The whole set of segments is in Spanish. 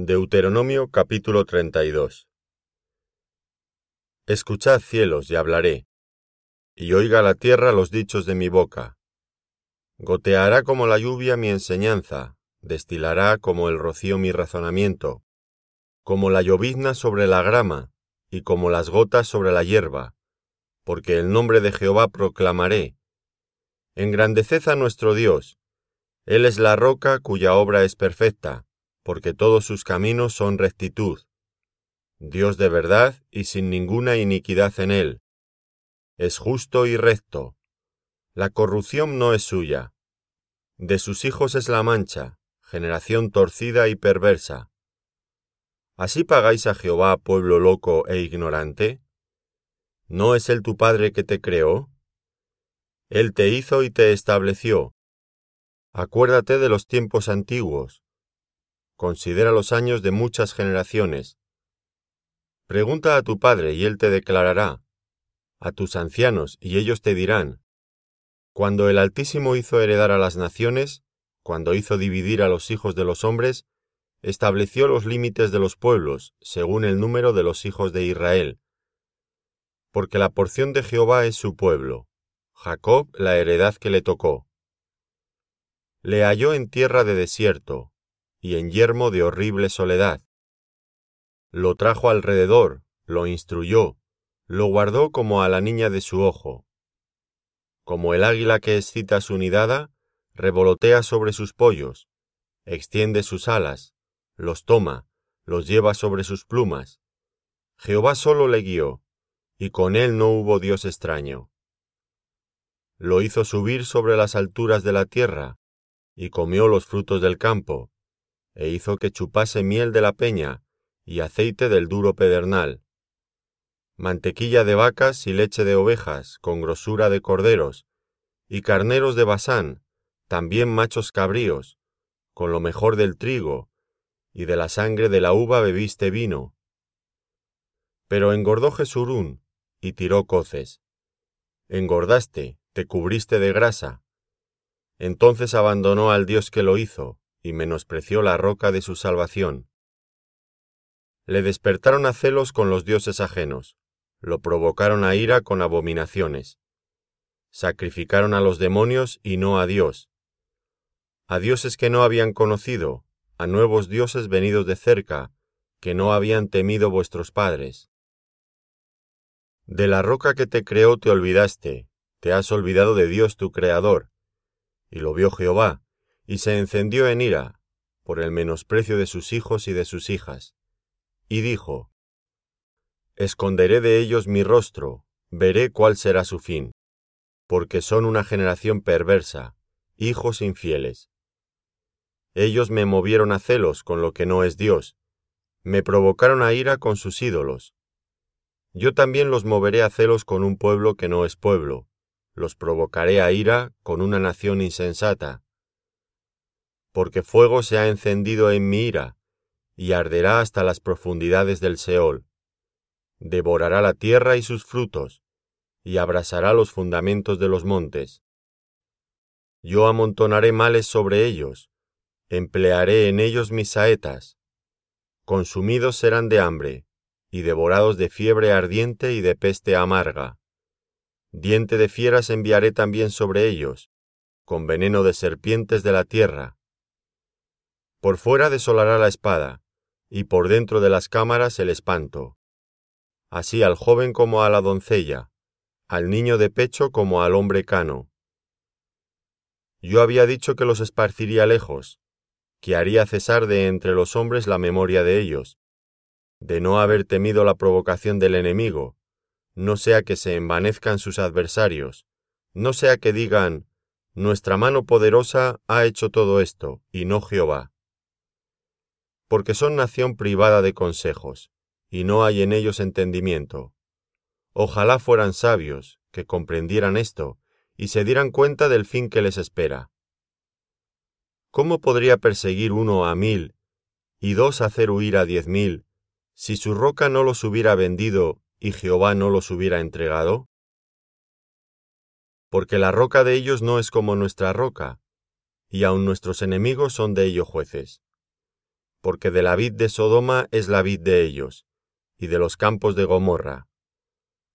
Deuteronomio capítulo 32 Escuchad cielos y hablaré, y oiga la tierra los dichos de mi boca. Goteará como la lluvia mi enseñanza, destilará como el rocío mi razonamiento, como la llovizna sobre la grama, y como las gotas sobre la hierba, porque el nombre de Jehová proclamaré. Engrandeced a nuestro Dios, Él es la roca cuya obra es perfecta porque todos sus caminos son rectitud. Dios de verdad y sin ninguna iniquidad en él. Es justo y recto. La corrupción no es suya. De sus hijos es la mancha, generación torcida y perversa. ¿Así pagáis a Jehová, pueblo loco e ignorante? ¿No es él tu Padre que te creó? Él te hizo y te estableció. Acuérdate de los tiempos antiguos, Considera los años de muchas generaciones. Pregunta a tu padre y él te declarará, a tus ancianos y ellos te dirán. Cuando el Altísimo hizo heredar a las naciones, cuando hizo dividir a los hijos de los hombres, estableció los límites de los pueblos, según el número de los hijos de Israel. Porque la porción de Jehová es su pueblo, Jacob la heredad que le tocó. Le halló en tierra de desierto, y en yermo de horrible soledad. Lo trajo alrededor, lo instruyó, lo guardó como a la niña de su ojo. Como el águila que excita su nidada, revolotea sobre sus pollos, extiende sus alas, los toma, los lleva sobre sus plumas. Jehová solo le guió, y con él no hubo Dios extraño. Lo hizo subir sobre las alturas de la tierra, y comió los frutos del campo, e hizo que chupase miel de la peña y aceite del duro pedernal, mantequilla de vacas y leche de ovejas, con grosura de corderos, y carneros de Basán, también machos cabríos, con lo mejor del trigo, y de la sangre de la uva bebiste vino. Pero engordó Jesurún, y tiró coces. Engordaste, te cubriste de grasa. Entonces abandonó al Dios que lo hizo, y menospreció la roca de su salvación. Le despertaron a celos con los dioses ajenos, lo provocaron a ira con abominaciones. Sacrificaron a los demonios y no a Dios. A dioses que no habían conocido, a nuevos dioses venidos de cerca, que no habían temido vuestros padres. De la roca que te creó te olvidaste, te has olvidado de Dios tu Creador. Y lo vio Jehová, y se encendió en ira por el menosprecio de sus hijos y de sus hijas, y dijo, Esconderé de ellos mi rostro, veré cuál será su fin, porque son una generación perversa, hijos infieles. Ellos me movieron a celos con lo que no es Dios, me provocaron a ira con sus ídolos. Yo también los moveré a celos con un pueblo que no es pueblo, los provocaré a ira con una nación insensata, porque fuego se ha encendido en mi ira, y arderá hasta las profundidades del Seol. Devorará la tierra y sus frutos, y abrasará los fundamentos de los montes. Yo amontonaré males sobre ellos, emplearé en ellos mis saetas. Consumidos serán de hambre, y devorados de fiebre ardiente y de peste amarga. Diente de fieras enviaré también sobre ellos, con veneno de serpientes de la tierra, por fuera desolará la espada, y por dentro de las cámaras el espanto. Así al joven como a la doncella, al niño de pecho como al hombre cano. Yo había dicho que los esparciría lejos, que haría cesar de entre los hombres la memoria de ellos, de no haber temido la provocación del enemigo, no sea que se envanezcan sus adversarios, no sea que digan, nuestra mano poderosa ha hecho todo esto, y no Jehová porque son nación privada de consejos, y no hay en ellos entendimiento. Ojalá fueran sabios, que comprendieran esto, y se dieran cuenta del fin que les espera. ¿Cómo podría perseguir uno a mil, y dos hacer huir a diez mil, si su roca no los hubiera vendido y Jehová no los hubiera entregado? Porque la roca de ellos no es como nuestra roca, y aun nuestros enemigos son de ellos jueces porque de la vid de Sodoma es la vid de ellos, y de los campos de Gomorra.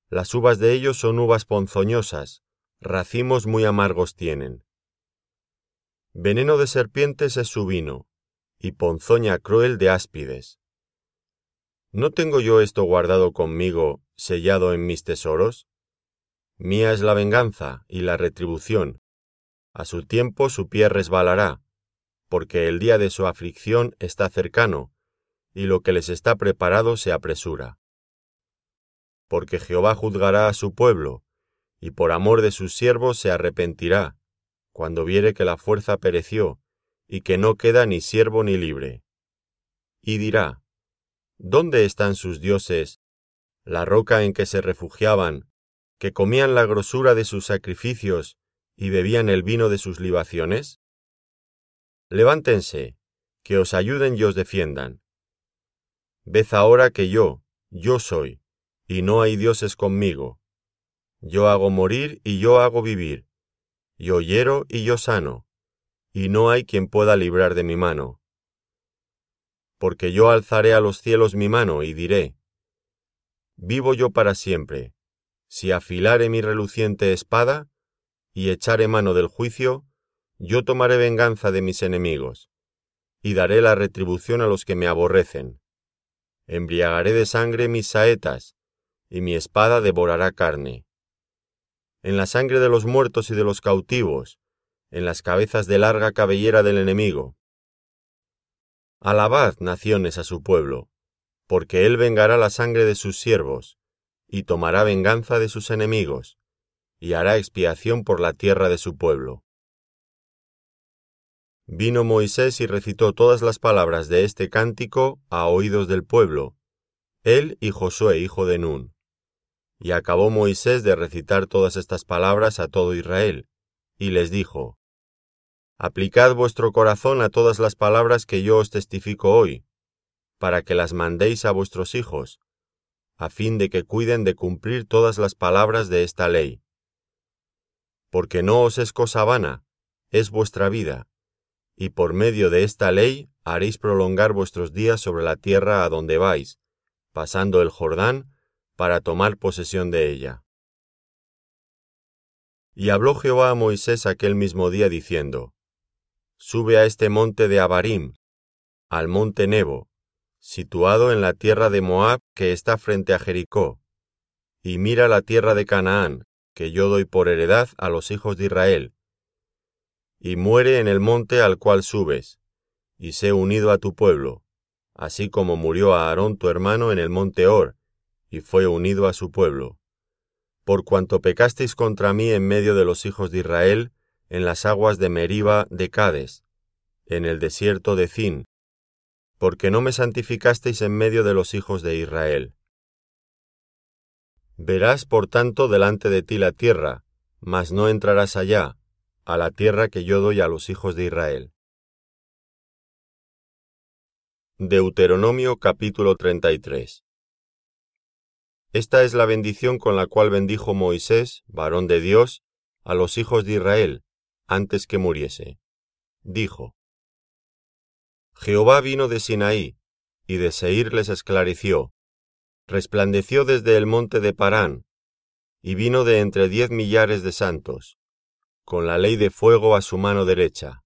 Las uvas de ellos son uvas ponzoñosas, racimos muy amargos tienen. Veneno de serpientes es su vino, y ponzoña cruel de áspides. ¿No tengo yo esto guardado conmigo, sellado en mis tesoros? Mía es la venganza y la retribución. A su tiempo su pie resbalará, porque el día de su aflicción está cercano, y lo que les está preparado se apresura. Porque Jehová juzgará a su pueblo, y por amor de sus siervos se arrepentirá, cuando viere que la fuerza pereció, y que no queda ni siervo ni libre. Y dirá, ¿Dónde están sus dioses, la roca en que se refugiaban, que comían la grosura de sus sacrificios y bebían el vino de sus libaciones? Levántense, que os ayuden y os defiendan. Ved ahora que yo, yo soy, y no hay dioses conmigo. Yo hago morir y yo hago vivir. Yo hiero y yo sano, y no hay quien pueda librar de mi mano. Porque yo alzaré a los cielos mi mano y diré, Vivo yo para siempre, si afilare mi reluciente espada y echare mano del juicio, yo tomaré venganza de mis enemigos, y daré la retribución a los que me aborrecen. Embriagaré de sangre mis saetas, y mi espada devorará carne. En la sangre de los muertos y de los cautivos, en las cabezas de larga cabellera del enemigo. Alabad, naciones, a su pueblo, porque él vengará la sangre de sus siervos, y tomará venganza de sus enemigos, y hará expiación por la tierra de su pueblo. Vino Moisés y recitó todas las palabras de este cántico a oídos del pueblo, él y Josué hijo de Nun. Y acabó Moisés de recitar todas estas palabras a todo Israel, y les dijo, Aplicad vuestro corazón a todas las palabras que yo os testifico hoy, para que las mandéis a vuestros hijos, a fin de que cuiden de cumplir todas las palabras de esta ley. Porque no os es cosa vana, es vuestra vida, y por medio de esta ley haréis prolongar vuestros días sobre la tierra a donde vais, pasando el Jordán, para tomar posesión de ella. Y habló Jehová a Moisés aquel mismo día diciendo, Sube a este monte de Abarim, al monte Nebo, situado en la tierra de Moab que está frente a Jericó, y mira la tierra de Canaán, que yo doy por heredad a los hijos de Israel, y muere en el monte al cual subes, y sé unido a tu pueblo, así como murió a Aarón tu hermano en el monte Or, y fue unido a su pueblo. Por cuanto pecasteis contra mí en medio de los hijos de Israel, en las aguas de Meriba de Cades, en el desierto de Zin, porque no me santificasteis en medio de los hijos de Israel. Verás, por tanto, delante de ti la tierra, mas no entrarás allá, a la tierra que yo doy a los hijos de Israel. Deuteronomio capítulo 33 Esta es la bendición con la cual bendijo Moisés, varón de Dios, a los hijos de Israel, antes que muriese. Dijo, Jehová vino de Sinaí, y de Seir les esclareció. Resplandeció desde el monte de Parán, y vino de entre diez millares de santos, con la ley de fuego a su mano derecha.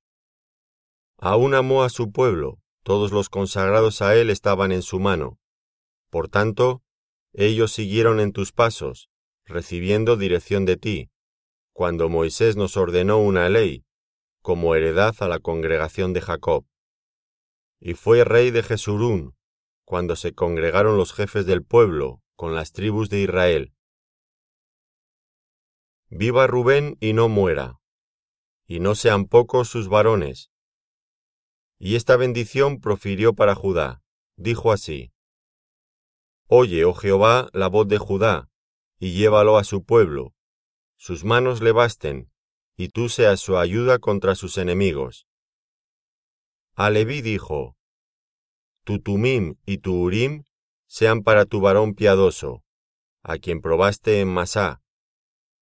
Aún amó a su pueblo, todos los consagrados a él estaban en su mano. Por tanto, ellos siguieron en tus pasos, recibiendo dirección de ti, cuando Moisés nos ordenó una ley, como heredad a la congregación de Jacob y fue rey de Jesurún, cuando se congregaron los jefes del pueblo con las tribus de Israel. Viva Rubén y no muera, y no sean pocos sus varones. Y esta bendición profirió para Judá, dijo así, Oye, oh Jehová, la voz de Judá, y llévalo a su pueblo, sus manos le basten, y tú seas su ayuda contra sus enemigos. A Leví dijo, Tu Tumim y tu Urim sean para tu varón piadoso, a quien probaste en Masá,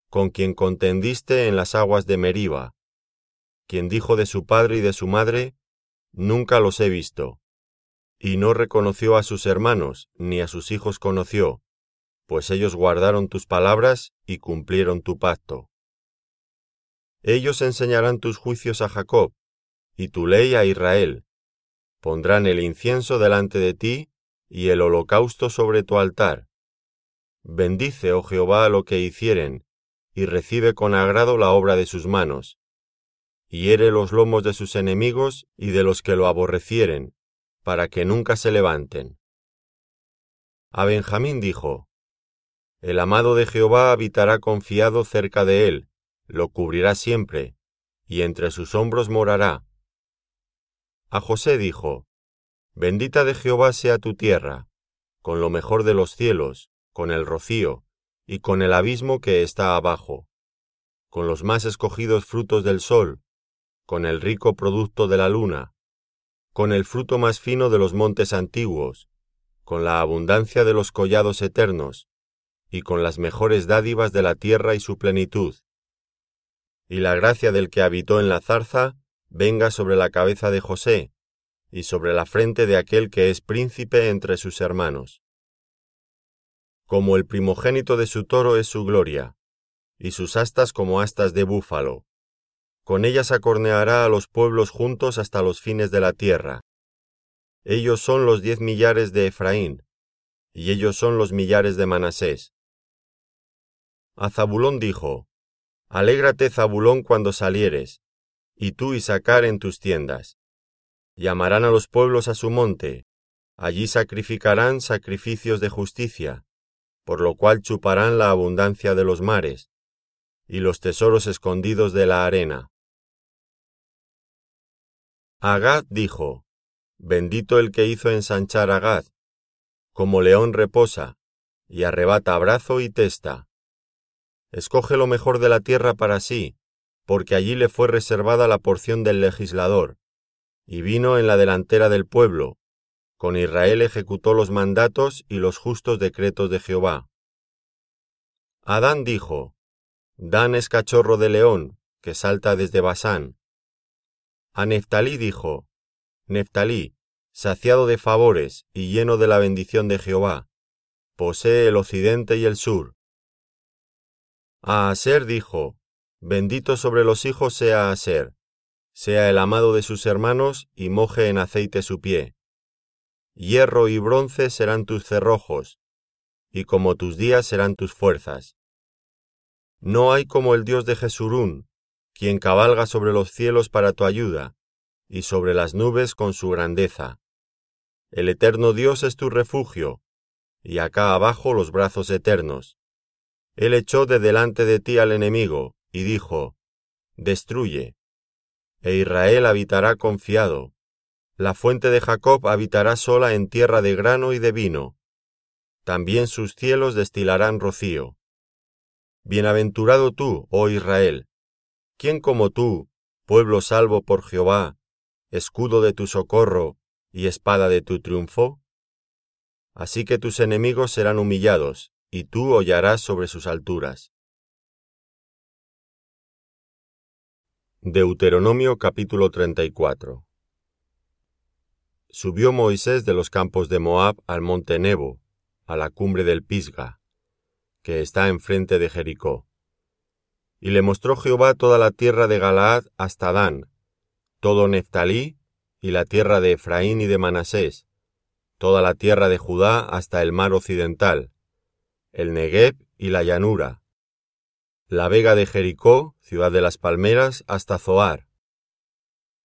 con quien contendiste en las aguas de Meriba, quien dijo de su padre y de su madre, Nunca los he visto. y no reconoció a sus hermanos, ni a sus hijos conoció, pues ellos guardaron tus palabras y cumplieron tu pacto. Ellos enseñarán tus juicios a Jacob, y tu ley a Israel. Pondrán el incienso delante de ti y el holocausto sobre tu altar. Bendice, oh Jehová, lo que hicieren, y recibe con agrado la obra de sus manos. Hiere los lomos de sus enemigos y de los que lo aborrecieren, para que nunca se levanten. A Benjamín dijo, El amado de Jehová habitará confiado cerca de él, lo cubrirá siempre, y entre sus hombros morará. A José dijo, Bendita de Jehová sea tu tierra, con lo mejor de los cielos, con el rocío, y con el abismo que está abajo, con los más escogidos frutos del sol, con el rico producto de la luna, con el fruto más fino de los montes antiguos, con la abundancia de los collados eternos, y con las mejores dádivas de la tierra y su plenitud. Y la gracia del que habitó en la zarza venga sobre la cabeza de José, y sobre la frente de aquel que es príncipe entre sus hermanos. Como el primogénito de su toro es su gloria, y sus astas como astas de búfalo. Con ellas acorneará a los pueblos juntos hasta los fines de la tierra. Ellos son los diez millares de Efraín, y ellos son los millares de Manasés. A Zabulón dijo, Alégrate Zabulón cuando salieres, y tú y sacar en tus tiendas. Llamarán a los pueblos a su monte, allí sacrificarán sacrificios de justicia, por lo cual chuparán la abundancia de los mares, y los tesoros escondidos de la arena. Agad dijo, Bendito el que hizo ensanchar a Gad, como león reposa, y arrebata brazo y testa. Escoge lo mejor de la tierra para sí, porque allí le fue reservada la porción del legislador, y vino en la delantera del pueblo, con Israel ejecutó los mandatos y los justos decretos de Jehová. Adán dijo, Dan es cachorro de león, que salta desde Basán. A Neftalí dijo, Neftalí, saciado de favores y lleno de la bendición de Jehová, posee el occidente y el sur. A Aser dijo, Bendito sobre los hijos sea Aser, sea el amado de sus hermanos y moje en aceite su pie hierro y bronce serán tus cerrojos, y como tus días serán tus fuerzas. No hay como el Dios de Jesurún, quien cabalga sobre los cielos para tu ayuda, y sobre las nubes con su grandeza. El eterno Dios es tu refugio, y acá abajo los brazos eternos. Él echó de delante de ti al enemigo, y dijo, Destruye. E Israel habitará confiado, la fuente de Jacob habitará sola en tierra de grano y de vino. También sus cielos destilarán rocío. Bienaventurado tú, oh Israel. ¿Quién como tú, pueblo salvo por Jehová, escudo de tu socorro y espada de tu triunfo? Así que tus enemigos serán humillados, y tú hollarás sobre sus alturas. Deuteronomio capítulo 34 Subió Moisés de los campos de Moab al monte Nebo, a la cumbre del Pisga, que está enfrente de Jericó. Y le mostró Jehová toda la tierra de Galaad hasta Dan, todo Neftalí y la tierra de Efraín y de Manasés, toda la tierra de Judá hasta el mar occidental, el Negev y la llanura, la vega de Jericó, ciudad de las palmeras, hasta Zoar.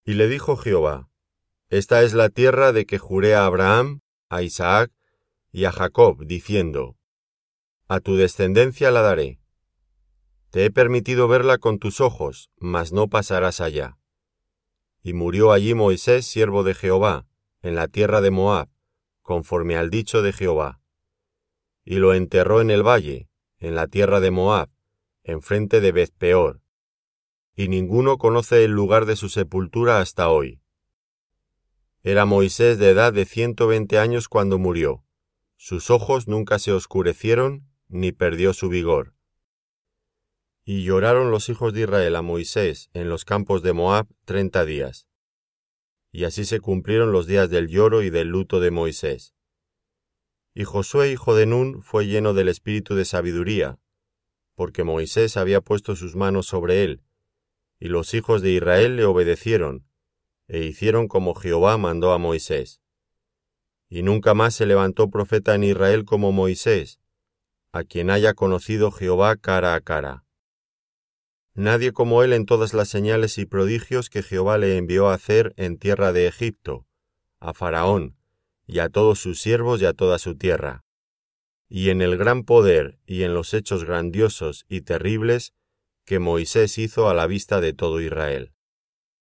Y le dijo Jehová, esta es la tierra de que juré a Abraham, a Isaac y a Jacob, diciendo, A tu descendencia la daré. Te he permitido verla con tus ojos, mas no pasarás allá. Y murió allí Moisés, siervo de Jehová, en la tierra de Moab, conforme al dicho de Jehová. Y lo enterró en el valle, en la tierra de Moab, enfrente de Bezpeor. Y ninguno conoce el lugar de su sepultura hasta hoy. Era Moisés de edad de ciento veinte años cuando murió. Sus ojos nunca se oscurecieron, ni perdió su vigor. Y lloraron los hijos de Israel a Moisés en los campos de Moab treinta días. Y así se cumplieron los días del lloro y del luto de Moisés. Y Josué, hijo de Nun, fue lleno del espíritu de sabiduría, porque Moisés había puesto sus manos sobre él, y los hijos de Israel le obedecieron, e hicieron como Jehová mandó a Moisés. Y nunca más se levantó profeta en Israel como Moisés, a quien haya conocido Jehová cara a cara. Nadie como él en todas las señales y prodigios que Jehová le envió a hacer en tierra de Egipto, a Faraón, y a todos sus siervos y a toda su tierra. Y en el gran poder y en los hechos grandiosos y terribles que Moisés hizo a la vista de todo Israel.